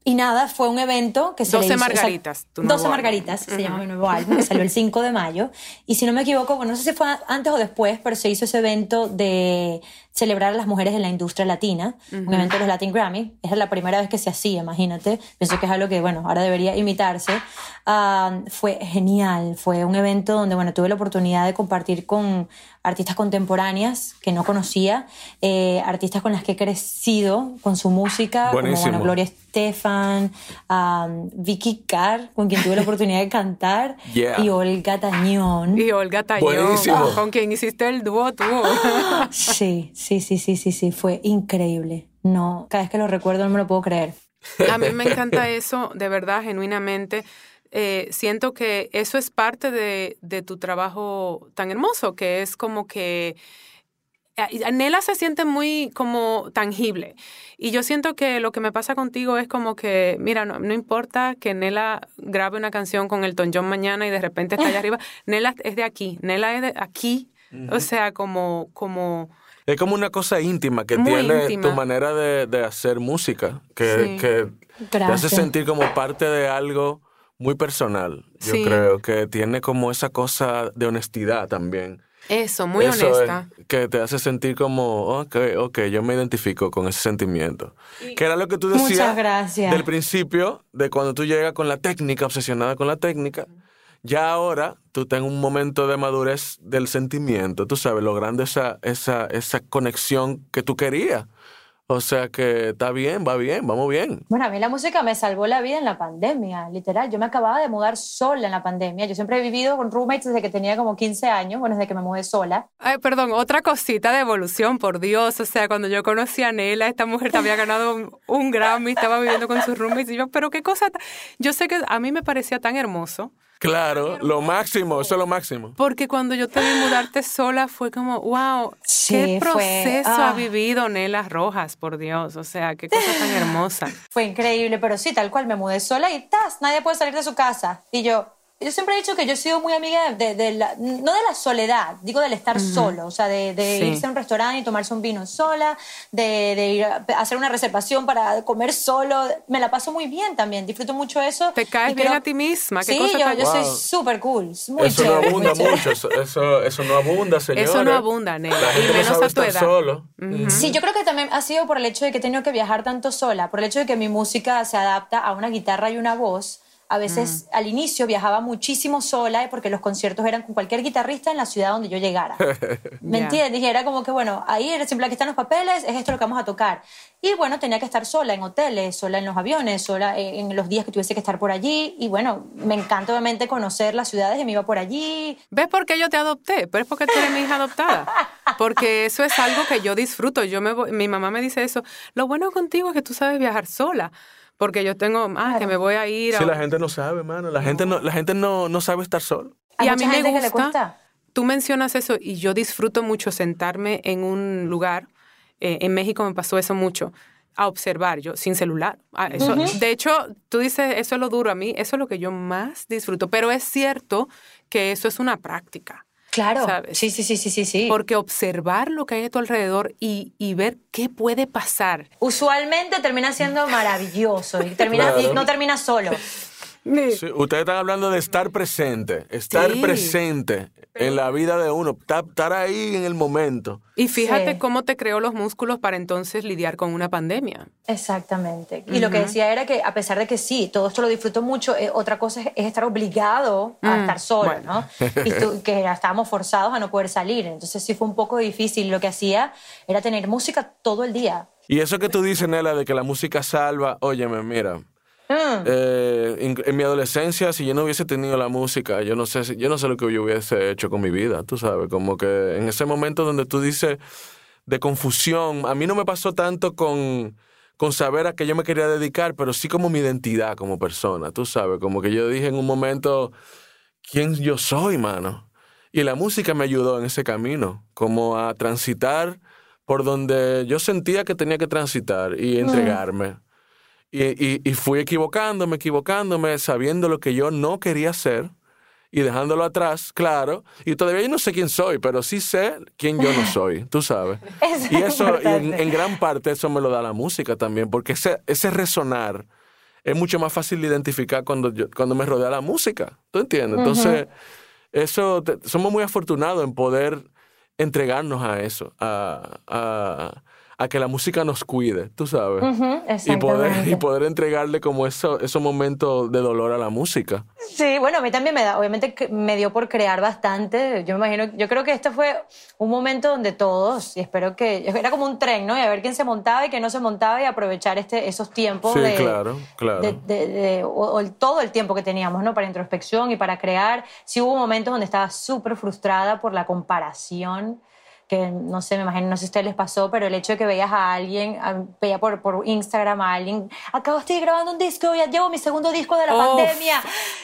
y nada, fue un evento que se 12 Margaritas. Tu 12 Margaritas, se llama mi nuevo álbum, que salió el 5 de mayo. Y si no me equivoco, bueno, no sé si fue antes o después, pero se hizo ese evento de celebrar a las mujeres en la industria latina, un evento de los Latin Grammy. Era la primera vez que se hacía, imagínate. Pienso que es algo que, bueno, ahora debería imitarse. Ah, fue genial, fue un evento donde, bueno, tuve la oportunidad de compartir con artistas contemporáneas que no conocía, eh, artistas con las que he crecido con su música, como bueno, Gloria Estefan, Vicky Carr, con quien tuve la [LAUGHS] oportunidad de cantar, y Olga Tañón. Y Olga Tañón, con quien hiciste el dúo tú. [LAUGHS] sí, sí, sí, sí, sí, sí, fue increíble. No, cada vez que lo recuerdo no me lo puedo creer. A mí me encanta eso, de verdad, genuinamente. Eh, siento que eso es parte de, de, tu trabajo tan hermoso, que es como que Nela se siente muy como tangible. Y yo siento que lo que me pasa contigo es como que, mira, no, no importa que Nela grabe una canción con el John mañana y de repente está allá arriba. [LAUGHS] Nela es de aquí, Nela es de aquí. O sea, como, como... Es como una cosa íntima que tiene tu manera de, de, hacer música, que, que te hace sentir como parte de algo muy personal. Yo creo que tiene como esa cosa de honestidad también. Eso, muy honesta. que te hace sentir como, ok, ok, yo me identifico con ese sentimiento. que era lo que tú decías del principio, de cuando tú llegas con la técnica, obsesionada con la técnica. Ya ahora tú tengas un momento de madurez del sentimiento, tú sabes, logrando esa, esa, esa conexión que tú querías O sea que está bien, va bien, vamos bien. Bueno, a mí la música me salvó la vida en la pandemia, literal. Yo me acababa de mudar sola en la pandemia. Yo siempre he vivido con roommates desde que tenía como 15 años, bueno, desde que me mudé sola. Ay, perdón, otra cosita de evolución, por Dios. O sea, cuando yo conocí a Nela, esta mujer te había ganado un, un Grammy, estaba viviendo con sus roommates. Y yo, pero qué cosa. ta-". Yo sé que a mí me parecía tan hermoso. Claro, lo máximo, eso es lo máximo. Porque cuando yo te vi mudarte sola fue como, wow, Sí, qué fue- proceso ah. ha vivido Nela Rojas, por Dios. O sea, qué cosa tan [LAUGHS] hermosa. Fue increíble, pero sí, tal cual, me mudé sola y ¡tas! Nadie puede salir de su casa. Y yo, yo siempre he dicho que yo he sido muy amiga de, de la, no de la soledad, digo del estar solo, o sea, de, de Sí. irse a un restaurante y tomarse un vino sola, de, de ir a hacer una reservación para comer solo. Me la paso muy bien también, disfruto mucho eso. Te caes bien creo- a ti misma. Qué Sí, cosa yo, tan- yo soy súper cool, muy Eso no chévere, abunda [LAUGHS] mucho, eso, eso, eso no abunda, señores. Eso no abunda, Nela, La y gente no menos sabe a tu estar edad. solo. Sí, yo creo que también ha sido por el hecho de que he tenido que viajar tanto sola, por el hecho de que mi música se adapta a una guitarra y una voz. A veces al inicio viajaba muchísimo sola eh, porque los conciertos eran con cualquier guitarrista en la ciudad donde yo llegara. [LAUGHS] ¿Me Ya. entiendes? Y era como que, bueno, ahí era siempre aquí están los papeles, es esto lo que vamos a tocar. Y bueno, tenía que estar sola en hoteles, sola en los aviones, sola en los días que tuviese que estar por allí. Y bueno, me encanta obviamente conocer las ciudades y me iba por allí. ¿Ves por qué yo te adopté? Pero es porque tú eres mi hija adoptada. Porque eso es algo que yo disfruto. Yo me voy- mi mamá me dice eso. Lo bueno contigo es que tú sabes viajar sola. Porque yo tengo, ah, que me voy a ir a... Sí, la gente no sabe, mano. La gente no, la gente no, no sabe estar solo. Y a mí me gente que le gusta. cuesta. Tú mencionas eso y yo disfruto mucho sentarme en un lugar. eh, en México me pasó eso mucho a observar yo sin celular. Ah, eso, De hecho, tú dices, eso es lo duro a mí, eso es lo que yo más disfruto, pero es cierto que eso es una práctica. Claro. ¿Sabes? Sí, sí, sí, sí, sí, sí. Porque observar lo que hay a tu alrededor y, y ver qué puede pasar. usualmente termina siendo maravilloso y, termina, Claro. y no termina solo. Sí, ustedes están hablando de estar presente, estar Sí. presente en la vida de uno, estar, estar ahí en el momento. Y fíjate Sí. cómo te creó los músculos para entonces lidiar con una pandemia. Exactamente. Y lo que decía era que a pesar de que sí, todo esto lo disfruto mucho, eh, otra cosa es, es estar obligado a Mm, estar solo, bueno. ¿no? Y tú- [LAUGHS] que estábamos forzados a no poder salir. Entonces sí fue un poco difícil. Lo que hacía era tener música todo el día. Y eso que tú dices, Nela, de que la música salva, óyeme, mira, Mm. eh, en, en mi adolescencia, si yo no hubiese tenido la música, yo no sé, yo no sé lo que yo hubiese hecho con mi vida, tú sabes, como que en ese momento donde tú dices de confusión, a mí no me pasó tanto con, con saber a qué yo me quería dedicar, pero sí como mi identidad como persona, tú sabes, como que yo dije en un momento, ¿quién yo soy, mano? Y la música me ayudó en ese camino, como a transitar por donde yo sentía que tenía que transitar y entregarme. Y, y- y fui equivocándome, equivocándome, sabiendo lo que yo no quería hacer y dejándolo atrás, claro. Y todavía yo no sé quién soy, pero sí sé quién yo no soy, tú sabes. [LAUGHS] Eso y es eso, y en, gran parte, eso me lo da la música también, porque ese, ese resonar es mucho más fácil de identificar cuando, yo- cuando me rodea la música. ¿Tú entiendes? Entonces, eso, te- somos muy afortunados en poder entregarnos a eso, a, a- a que la música nos cuide, tú sabes. Ujú, y, poder, [LAUGHS] y poder entregarle como eso, esos momentos de dolor a la música. Sí, bueno, a mí también me da, obviamente me dio por crear bastante. Yo me imagino, yo creo que este fue un momento donde todos, y espero que, era como un tren, ¿no? Y a ver quién se montaba y quién no se montaba y aprovechar este, esos tiempos Sí, de, claro, claro. de- de- de- o, o todo el tiempo que teníamos, ¿no? Para introspección y para crear. Sí hubo momentos donde estaba súper frustrada por la comparación que no sé, me imagino, no sé si a ustedes les pasó, pero el hecho de que veías a alguien, a- veía por, por Instagram a alguien, acabo estoy grabando un disco, ya llevo mi segundo disco de la Uf. pandemia,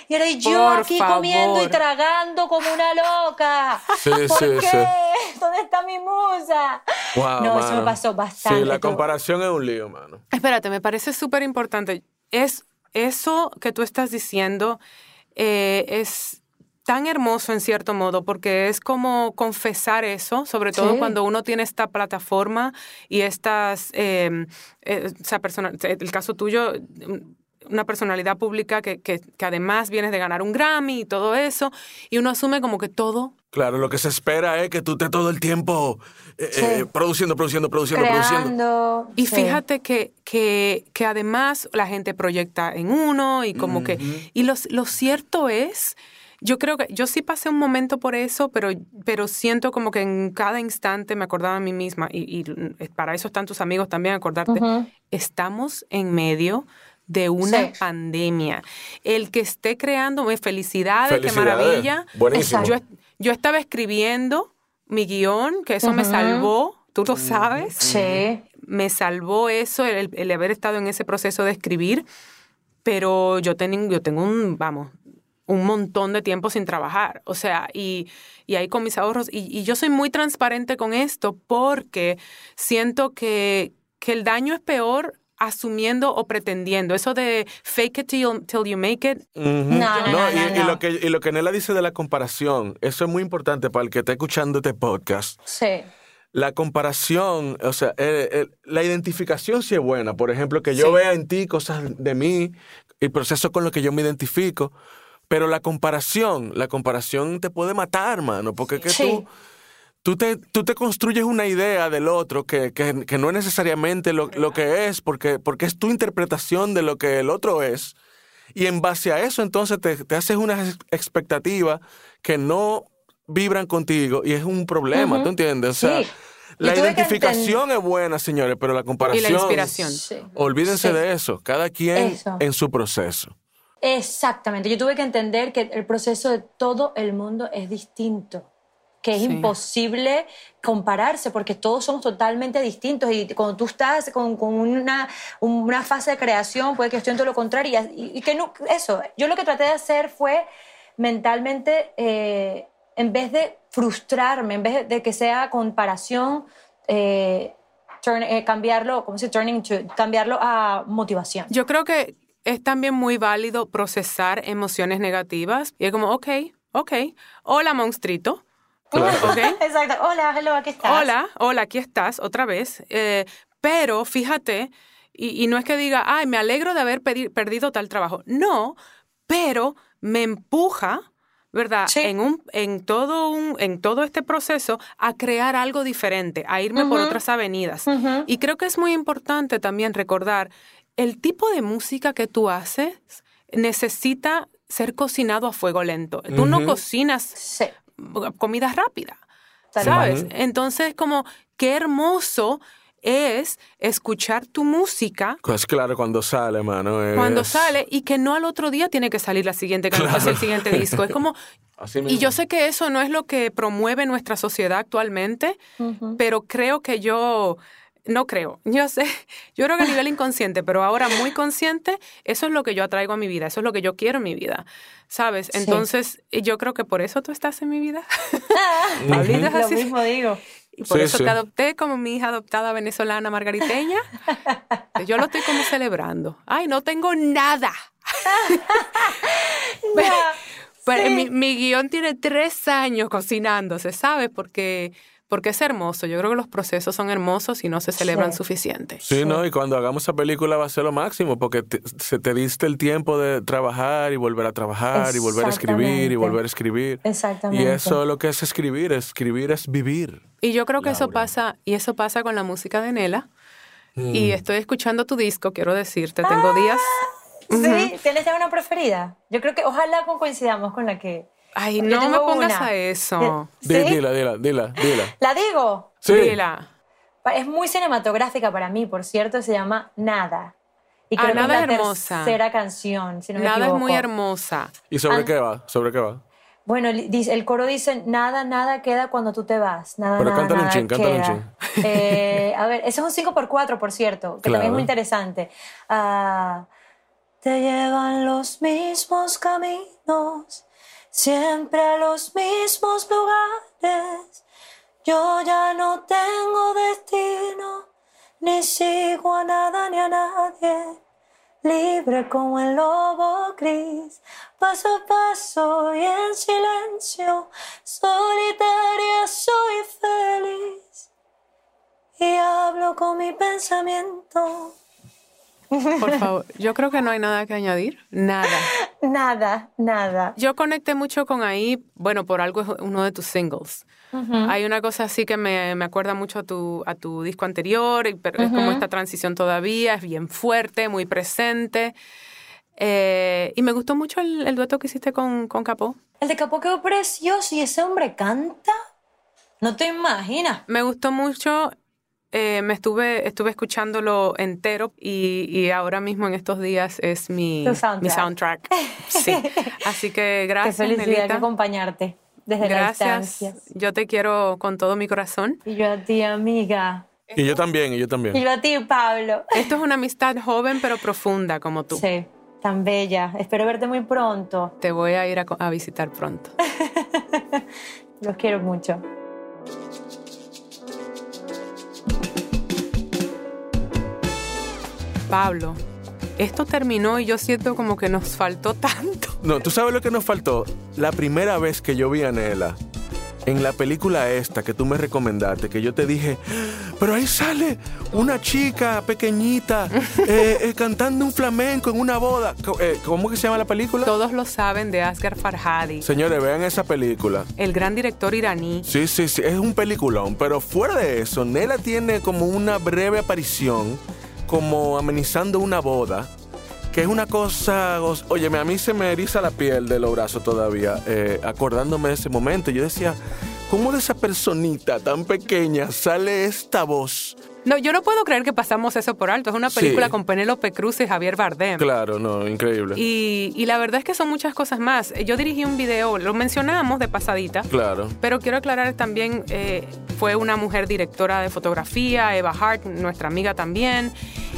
y ahora yo aquí favor. comiendo y tragando como una loca. Sí, [LAUGHS] ¿Por sí, qué? sí. [LAUGHS] ¿Dónde está mi musa? Wow, no, eso me pasó bastante. Sí, la Tú- comparación es un lío, mano. Espérate, me parece súper importante. Es eso que tú estás diciendo eh, es tan hermoso en cierto modo porque es como confesar eso, sobre todo Sí. cuando uno tiene esta plataforma y estas, eh, eh, o sea, persona- el caso tuyo, una personalidad pública que, que, que además vienes de ganar un Grammy y todo eso, y uno asume como que todo Claro, lo que se espera es que tú estés todo el tiempo eh, Sí. eh, produciendo, produciendo, produciendo, produciendo. Y sí. fíjate que, que, que además la gente proyecta en uno y como que... Y los- lo cierto es yo creo que yo sí pasé un momento por eso, pero, pero siento como que en cada instante me acordaba a mí misma, y, y para eso están tus amigos también, acordarte, estamos en medio de una pandemia. El que esté creando, felicidades, qué maravilla. Buenísimo. Yo, yo estaba escribiendo mi guion, que eso me salvó, tú lo sabes. Sí. Me salvó eso, el, el haber estado en ese proceso de escribir, pero yo, ten, yo tengo un, vamos, un montón de tiempo sin trabajar. O sea, y, y ahí con mis ahorros, y, y, yo soy muy transparente con esto porque siento que, que el daño es peor asumiendo o pretendiendo. Eso de fake it till, you make it. no, no, y, lo que, y lo que Nela dice de la comparación, eso es muy importante para el que está escuchando este podcast. Sí. La comparación, o sea, eh, eh, la identificación sí es buena. Por ejemplo, que yo vea en ti cosas de mí, el proceso con lo que yo me identifico. Pero la comparación, la comparación te puede matar, mano, porque es que tú tú te, tú te construyes una idea del otro que, que, que no es necesariamente lo, lo, que es, porque, porque es tu interpretación de lo que el otro es. Y en base a eso, entonces te, te haces unas expectativas que no vibran contigo y es un problema, ¿tú entiendes? O sea, sí. la identificación es buena, señores, pero la comparación. Y la inspiración. Sí. Olvídense Sí. de eso, cada quien Eso. en su proceso. Exactamente. Yo tuve que entender que el proceso de todo el mundo es distinto, que es Sí. imposible compararse porque todos somos totalmente distintos y cuando tú estás con, con una, una fase de creación puede que esté en todo lo contrario y, y que no, eso, yo lo que traté de hacer fue mentalmente, eh, en vez de frustrarme, en vez de que sea comparación, eh, turn- eh, cambiarlo, ¿cómo se dice? Turning to, cambiarlo a motivación. Yo creo que es también muy válido procesar emociones negativas. Y es como, ok, ok, hola monstruito. Claro. Ok. [LAUGHS] Exacto. Hola, hello, aquí estás. Hola, hola, aquí estás otra vez. Eh, pero fíjate, y, y no es que diga, ay, me alegro de haber perdido tal trabajo. No, pero me empuja, ¿verdad? Sí. En, un, en, todo un, en todo este proceso a crear algo diferente, a irme por otras avenidas. Y creo que es muy importante también recordar el tipo de música que tú haces necesita ser cocinado a fuego lento. Tú no cocinas Sí. comida rápida, ¿sabes? Entonces, como qué hermoso es escuchar tu música Pues claro, cuando sale, mano. es- cuando sale y que no al otro día tiene que salir la siguiente canción, el siguiente disco. Es como, [LAUGHS] Así y yo sé que eso no es lo que promueve nuestra sociedad actualmente, pero creo que yo, no creo, yo sé, [LAUGHS] yo creo que a nivel [LAUGHS] inconsciente, pero ahora muy consciente, eso es lo que yo atraigo a mi vida, eso es lo que yo quiero en mi vida, ¿sabes? Entonces, yo creo que por eso tú estás en mi vida. [LAUGHS] Lo mismo digo. Y por Sí, eso sí. te adopté como mi hija adoptada venezolana margariteña. Yo lo estoy como celebrando. Ay, no tengo nada. Pero sí. mi, mi guion tiene tres años cocinándose, ¿sabes? Porque, porque es hermoso. Yo creo que los procesos son hermosos y no se celebran Sí. suficiente. Sí, ¿no? Y cuando hagamos esa película va a ser lo máximo, porque te- se te diste el tiempo de trabajar y volver a trabajar y volver a escribir y Exactamente. volver a escribir. Exactamente. Y eso lo que es escribir, escribir es vivir. Y yo creo que eso Laura. pasa, y eso pasa con la música de Nela. Mm. Y estoy escuchando tu disco, quiero decirte. Tengo días. Sí, ¿tienes ya una preferida? Yo creo que ojalá coincidamos con la que... Ay, Yo no me pongas una. a eso. ¿Sí? Di- Dila, dila, dila, dila. ¿La digo? Sí. Dila. Es muy cinematográfica para mí, por cierto, se llama Nada. Y Ah, creo que Nada es la hermosa. tercera canción, si no me Nada es muy hermosa. ¿Y sobre Ah. qué va? ¿Sobre qué va? Bueno, el coro dice, nada, nada queda cuando tú te vas. Nada, Pero nada, cántale un chin, cántale un queda. Eh, a ver, ese es un 5x4, por cierto, que también Claro. es muy interesante. Ah, te llevan los mismos caminos, siempre a los mismos lugares. Yo ya no tengo destino, ni sigo a nada ni a nadie. Libre como el lobo gris, paso a paso y en silencio, solitaria soy feliz y hablo con mi pensamiento. Por [LAUGHS] favor, yo creo que no hay nada que añadir. Nada. Nada, nada. Yo conecté mucho con ahí, bueno, por algo es uno de tus singles. Hay una cosa así que me, me acuerda mucho a tu, a tu disco anterior, pero es como esta transición todavía, es bien fuerte, muy presente. Eh, y me gustó mucho el, el dueto que hiciste con, con Capó. El de Capó quedó precioso y ese hombre canta. No te imaginas. Me gustó mucho. Eh, me estuve, estuve escuchándolo entero y, y ahora mismo en estos días es mi, soundtrack. mi soundtrack. [LAUGHS] Sí. Así que Qué gracias, felicidad de acompañarte desde la Gracias. distancia. Yo te quiero con todo mi corazón. Y yo a ti, amiga. Y yo también, y yo Y también. yo a ti, Pablo. Esto es una amistad joven pero profunda como tú. Sí, tan bella. Espero verte muy pronto. Te voy a ir a visitar pronto. [LAUGHS] Los quiero mucho. Pablo, esto terminó y yo siento como que nos faltó [LAUGHS] tanto. No, ¿tú sabes lo que nos faltó? La primera vez que yo vi a Nela, en la película esta que tú me recomendaste, que yo te dije, pero ahí sale una chica pequeñita [LAUGHS] eh, eh, cantando un flamenco en una boda. Eh, ¿Cómo que se llama la película? Todos lo saben de Asghar Farhadi, Señores, vean esa película. el gran director iraní. Sí, sí, sí, es un peliculón, pero fuera de eso, Nela tiene como una breve aparición, como amenizando una boda, que es una cosa, os- óyeme, a mí se me eriza la piel de los brazos todavía, eh, acordándome de ese momento. Yo decía, ¿cómo de esa personita tan pequeña sale esta voz? No, yo no puedo creer que pasamos eso por alto. Es una Sí. película con Penélope Cruz y Javier Bardem. Claro, no, increíble. Y, y la verdad es que son muchas cosas más. Yo dirigí un video, lo mencionamos de pasadita, Claro. pero quiero aclarar también, eh, fue una mujer directora de fotografía, Eva Hart, nuestra amiga también.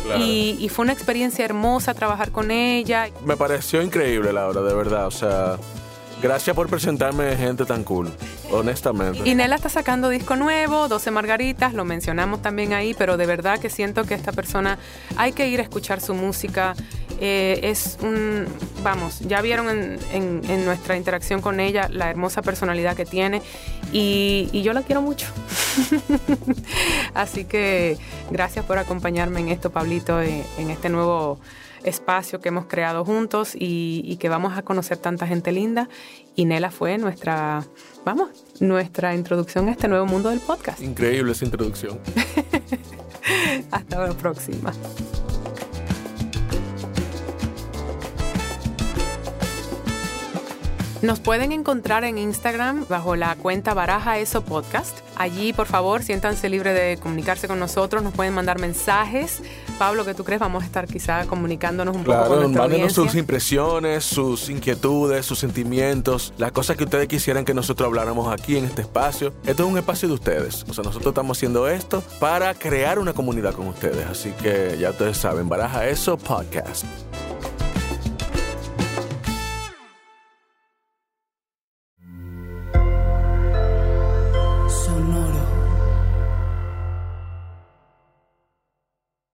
Claro. Y, y fue una experiencia hermosa trabajar con ella. Me pareció increíble, Laura, de verdad. O sea, gracias por presentarme gente tan cool, honestamente. Y Nela está sacando disco nuevo, 12 Margaritas, lo mencionamos también ahí, pero de verdad que siento que esta persona hay que ir a escuchar su música. Eh, es un, vamos, ya vieron en, nuestra interacción con ella la hermosa personalidad que tiene y, yo la quiero mucho. [LAUGHS] Así que gracias por acompañarme en esto, Pablito, en, en este nuevo espacio que hemos creado juntos y, y que vamos a conocer tanta gente linda. Y Nela fue nuestra, vamos, nuestra introducción a este nuevo mundo del podcast. Increíble esa introducción. [LAUGHS] Hasta la próxima. Nos pueden encontrar en Instagram bajo la cuenta Baraja Eso Podcast. Allí, por favor, siéntanse libres de comunicarse con nosotros. Nos pueden mandar mensajes. Pablo, ¿qué tú crees? Vamos a estar quizá comunicándonos un poco con nuestra audiencia. sus impresiones, sus inquietudes, sus sentimientos, las cosas que ustedes quisieran que nosotros habláramos aquí en este espacio. Esto es un espacio de ustedes. O sea, nosotros estamos haciendo esto para crear una comunidad con ustedes. Así que ya ustedes saben, baraja eso podcast.